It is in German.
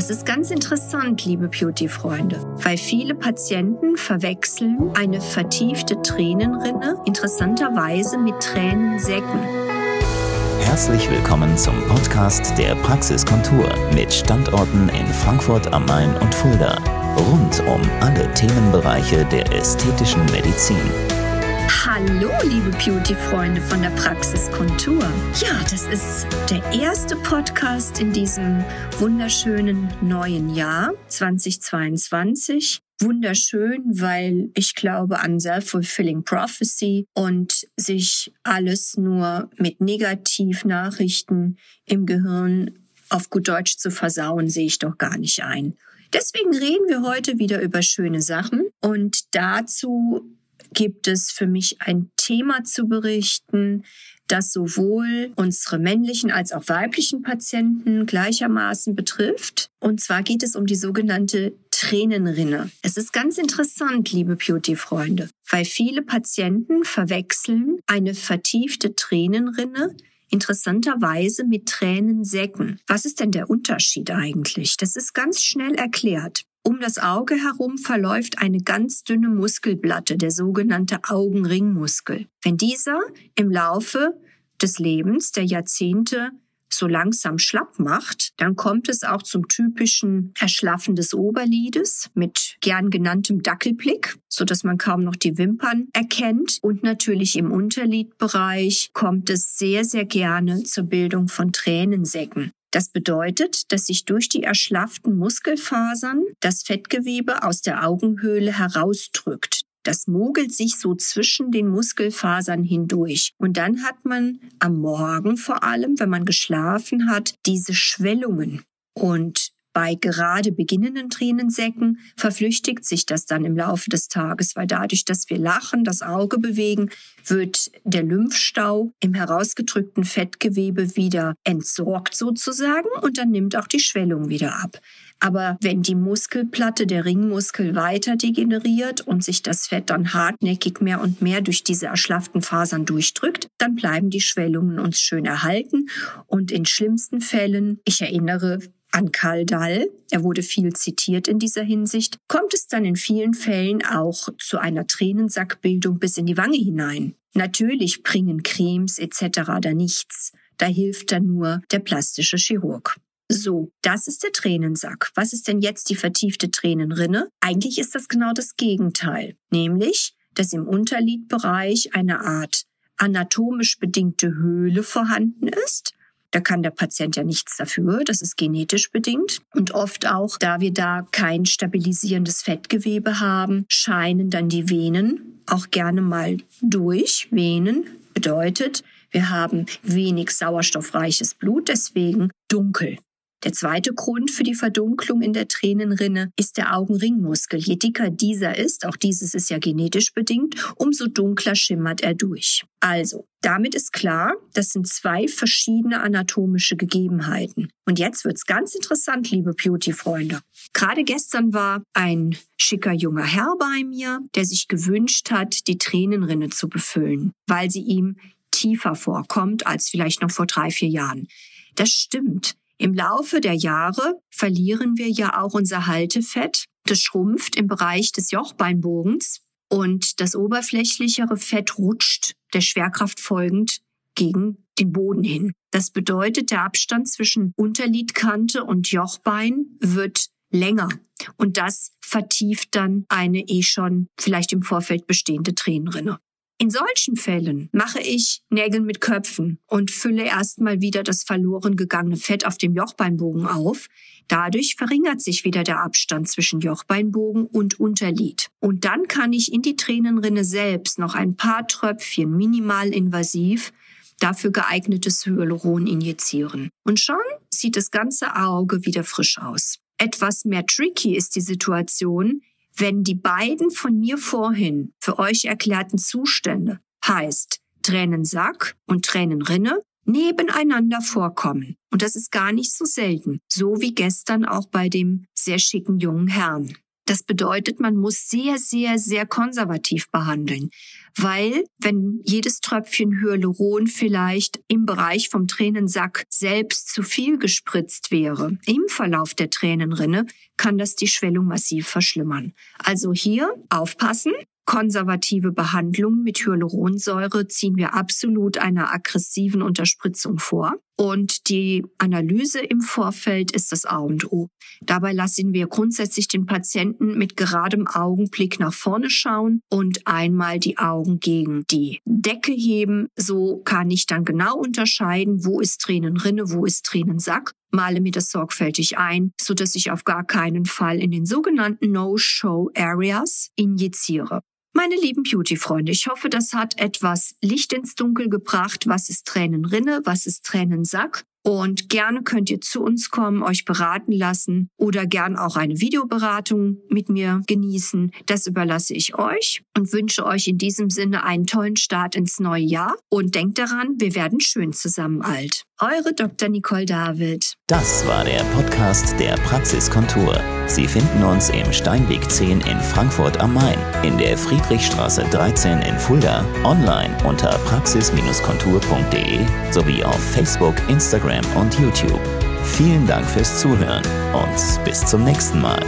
Es ist ganz interessant, liebe Beauty-Freunde, weil viele Patienten verwechseln eine vertiefte Tränenrinne interessanterweise mit Tränensäcken. Herzlich willkommen zum Podcast der Praxiskontur mit Standorten in Frankfurt am Main und Fulda. Rund um alle Themenbereiche der ästhetischen Medizin. Hallo, liebe Beauty-Freunde von der Praxis Kontur. Ja, das ist der erste Podcast in diesem wunderschönen neuen Jahr 2022. Wunderschön, weil ich glaube an Self-Fulfilling Prophecy und sich alles nur mit Negativnachrichten im Gehirn auf gut Deutsch zu versauen, sehe ich doch gar nicht ein. Deswegen reden wir heute wieder über schöne Sachen und dazu gibt es für mich ein Thema zu berichten, das sowohl unsere männlichen als auch weiblichen Patienten gleichermaßen betrifft. Und zwar geht es um die sogenannte Tränenrinne. Es ist ganz interessant, liebe Beauty-Freunde, weil viele Patienten verwechseln eine vertiefte Tränenrinne interessanterweise mit Tränensäcken. Was ist denn der Unterschied eigentlich? Das ist ganz schnell erklärt. Um das Auge herum verläuft eine ganz dünne Muskelplatte, der sogenannte Augenringmuskel. Wenn dieser im Laufe des Lebens, der Jahrzehnte so langsam schlapp macht, dann kommt es auch zum typischen Erschlaffen des Oberlides mit gern genanntem Dackelblick, so dass man kaum noch die Wimpern erkennt. Und natürlich im Unterlidbereich kommt es sehr, sehr gerne zur Bildung von Tränensäcken. Das bedeutet, dass sich durch die erschlafften Muskelfasern das Fettgewebe aus der Augenhöhle herausdrückt. Das mogelt sich so zwischen den Muskelfasern hindurch. Und dann hat man am Morgen vor allem, wenn man geschlafen hat, diese Schwellungen. Und bei gerade beginnenden Tränensäcken verflüchtigt sich das dann im Laufe des Tages, weil dadurch, dass wir lachen, das Auge bewegen, wird der Lymphstau im herausgedrückten Fettgewebe wieder entsorgt sozusagen und dann nimmt auch die Schwellung wieder ab. Aber wenn die Muskelplatte, der Ringmuskel weiter degeneriert und sich das Fett dann hartnäckig mehr und mehr durch diese erschlafften Fasern durchdrückt, dann bleiben die Schwellungen uns schön erhalten und in schlimmsten Fällen, ich erinnere an Karl Dall, er wurde viel zitiert in dieser Hinsicht, kommt es dann in vielen Fällen auch zu einer Tränensackbildung bis in die Wange hinein. Natürlich bringen Cremes etc. da nichts. Da hilft dann nur der plastische Chirurg. So, das ist der Tränensack. Was ist denn jetzt die vertiefte Tränenrinne? Eigentlich ist das genau das Gegenteil, nämlich, dass im Unterlidbereich eine Art anatomisch bedingte Höhle vorhanden ist, da kann der Patient ja nichts dafür. Das ist genetisch bedingt. Und oft auch, da wir da kein stabilisierendes Fettgewebe haben, scheinen dann die Venen auch gerne mal durch. Venen bedeutet, wir haben wenig sauerstoffreiches Blut, deswegen dunkel. Der zweite Grund für die Verdunklung in der Tränenrinne ist der Augenringmuskel. Je dicker dieser ist, auch dieses ist ja genetisch bedingt, umso dunkler schimmert er durch. Also, damit ist klar, das sind zwei verschiedene anatomische Gegebenheiten. Und jetzt wird's ganz interessant, liebe Beauty-Freunde. Gerade gestern war ein schicker junger Herr bei mir, der sich gewünscht hat, die Tränenrinne zu befüllen, weil sie ihm tiefer vorkommt als vielleicht noch vor drei, vier Jahren. Das stimmt. Im Laufe der Jahre verlieren wir ja auch unser Haltefett. Das schrumpft im Bereich des Jochbeinbogens und das oberflächlichere Fett rutscht der Schwerkraft folgend gegen den Boden hin. Das bedeutet, der Abstand zwischen Unterlidkante und Jochbein wird länger. Und das vertieft dann eine eh schon vielleicht im Vorfeld bestehende Tränenrinne. In solchen Fällen mache ich Nägel mit Köpfen und fülle erstmal wieder das verloren gegangene Fett auf dem Jochbeinbogen auf. Dadurch verringert sich wieder der Abstand zwischen Jochbeinbogen und Unterlid. Und dann kann ich in die Tränenrinne selbst noch ein paar Tröpfchen minimal invasiv dafür geeignetes Hyaluron injizieren. Und schon sieht das ganze Auge wieder frisch aus. Etwas mehr tricky ist die Situation, wenn die beiden von mir vorhin für euch erklärten Zustände heißt Tränensack und Tränenrinne nebeneinander vorkommen. Und das ist gar nicht so selten. So wie gestern auch bei dem sehr schicken jungen Herrn. Das bedeutet, man muss sehr, sehr, sehr konservativ behandeln, weil wenn jedes Tröpfchen Hyaluron vielleicht im Bereich vom Tränensack selbst zu viel gespritzt wäre, im Verlauf der Tränenrinne, kann das die Schwellung massiv verschlimmern. Also hier aufpassen, konservative Behandlung mit Hyaluronsäure ziehen wir absolut einer aggressiven Unterspritzung vor. Und die Analyse im Vorfeld ist das A und O. Dabei lassen wir grundsätzlich den Patienten mit geradem Augenblick nach vorne schauen und einmal die Augen gegen die Decke heben. So kann ich dann genau unterscheiden, wo ist Tränenrinne, wo ist Tränensack male mir das sorgfältig ein, so dass ich auf gar keinen Fall in den sogenannten No-Show Areas injiziere. Meine lieben Beauty-Freunde, ich hoffe, das hat etwas Licht ins Dunkel gebracht. Was ist Tränenrinne? Was ist Tränensack? Und gerne könnt ihr zu uns kommen, euch beraten lassen oder gern auch eine Videoberatung mit mir genießen. Das überlasse ich euch und wünsche euch in diesem Sinne einen tollen Start ins neue Jahr. Und denkt daran, wir werden schön zusammen alt. Eure Dr. Nicole David. Das war der Podcast der Praxiskontur. Sie finden uns im Steinweg 10 in Frankfurt am Main, in der Friedrichstraße 13 in Fulda, online unter praxis-kontur.de sowie auf Facebook, Instagram und YouTube. Vielen Dank fürs Zuhören und bis zum nächsten Mal.